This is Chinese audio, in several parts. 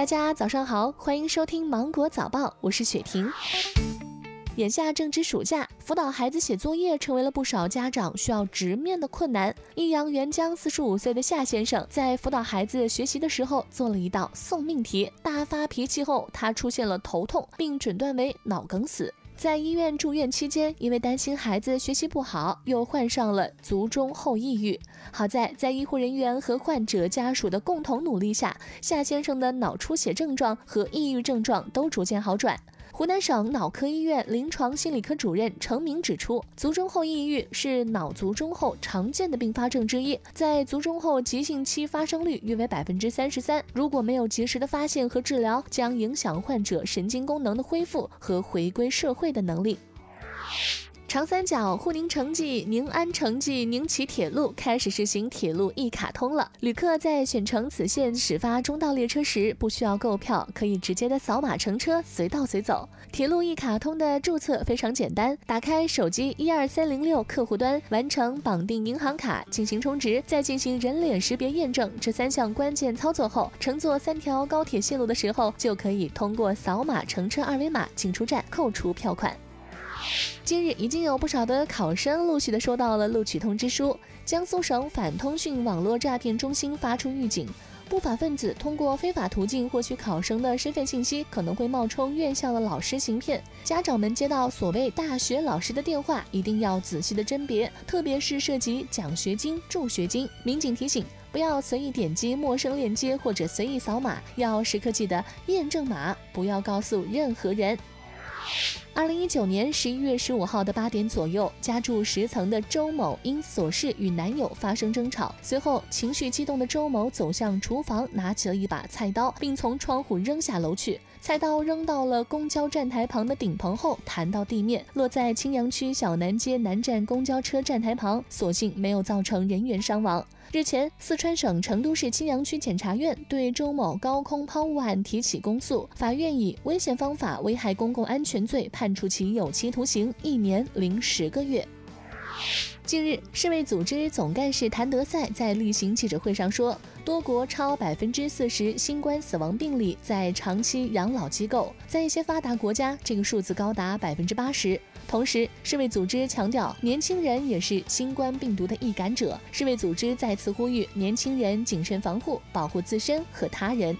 大家早上好，欢迎收听芒果早报，我是雪婷。眼下正值暑假，辅导孩子写作业成为了不少家长需要直面的困难。益阳沅江四十五岁的夏先生在辅导孩子学习的时候，做了一道送命题。大发脾气后，他出现了头痛，并诊断为脑梗死。在医院住院期间，因为担心孩子学习不好，又患上了卒中后抑郁。好在在医护人员和患者家属的共同努力下，夏先生的脑出血症状和抑郁症状都逐渐好转。湖南省脑科医院临床心理科主任程明指出，卒中后抑郁是脑卒中后常见的并发症之一，在卒中后急性期发生率约为百分之三十三。如果没有及时的发现和治疗，将影响患者神经功能的恢复和回归社会的能力。长三角沪宁城际、宁安城际、宁启铁路开始实行铁路一卡通了。旅客在选乘此线始发终到列车时，不需要购票，可以直接的扫码乘车，随到随走。铁路一卡通的注册非常简单，打开手机一二三零六客户端，完成绑定银行卡，进行充值，再进行人脸识别验证这三项关键操作后，乘坐三条高铁线路的时候，就可以通过扫码乘车二维码进出站扣除票款。近日，已经有不少的考生陆续的收到了录取通知书。江苏省反通讯网络诈骗中心发出预警：不法分子通过非法途径获取考生的身份信息，可能会冒充院校的老师行骗。家长们接到所谓大学老师的电话，一定要仔细的甄别，特别是涉及奖学金、助学金。民警提醒，不要随意点击陌生链接或者随意扫码，要时刻记得验证码，不要告诉任何人。二零一九年十一月十五号的八点左右，家住十层的周某因琐事与男友发生争吵，随后情绪激动的周某走向厨房，拿起了一把菜刀，并从窗户扔下楼去。菜刀扔到了公交站台旁的顶棚后，弹到地面，落在青羊区小南街南站公交车站台旁，所幸没有造成人员伤亡。日前，四川省成都市青羊区检察院对周某高空抛物案提起公诉，法院以危险方法危害公共安全罪判处其有期徒刑一年零十个月。近日，世卫组织总干事谭德赛在例行记者会上说，多国超百分之四十新冠死亡病例在长期养老机构，在一些发达国家，这个数字高达百分之八十。同时，世卫组织强调，年轻人也是新冠病毒的易感者。世卫组织再次呼吁年轻人谨慎防护，保护自身和他人。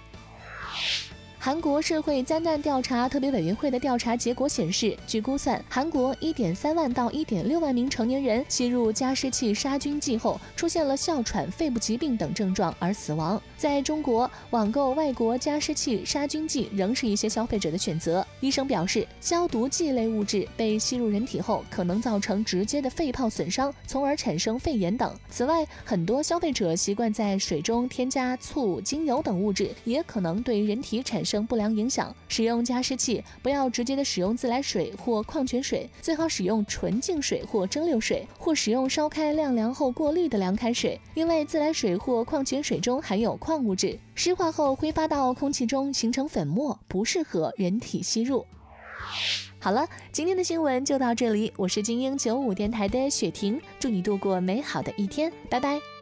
韩国社会灾难调查特别委员会的调查结果显示，据估算，韩国1.3万到1.6万名成年人吸入加湿器杀菌剂后，出现了哮喘、肺部疾病等症状而死亡。在中国，网购外国加湿器杀菌剂仍是一些消费者的选择。医生表示，消毒剂类物质被吸入人体后，可能造成直接的肺泡损伤，从而产生肺炎等。此外，很多消费者习惯在水中添加醋、精油等物质，也可能对人体产生。生不良影响，使用加湿器不要直接的使用自来水或矿泉水，最好使用纯净水或蒸馏水，或使用烧开晾凉后过滤的凉开水，因为自来水或矿泉水中含有矿物质，湿化后挥发到空气中形成粉末，不适合人体吸入。好了，今天的新闻就到这里，我是精英九五电台的雪婷，祝你度过美好的一天，拜拜。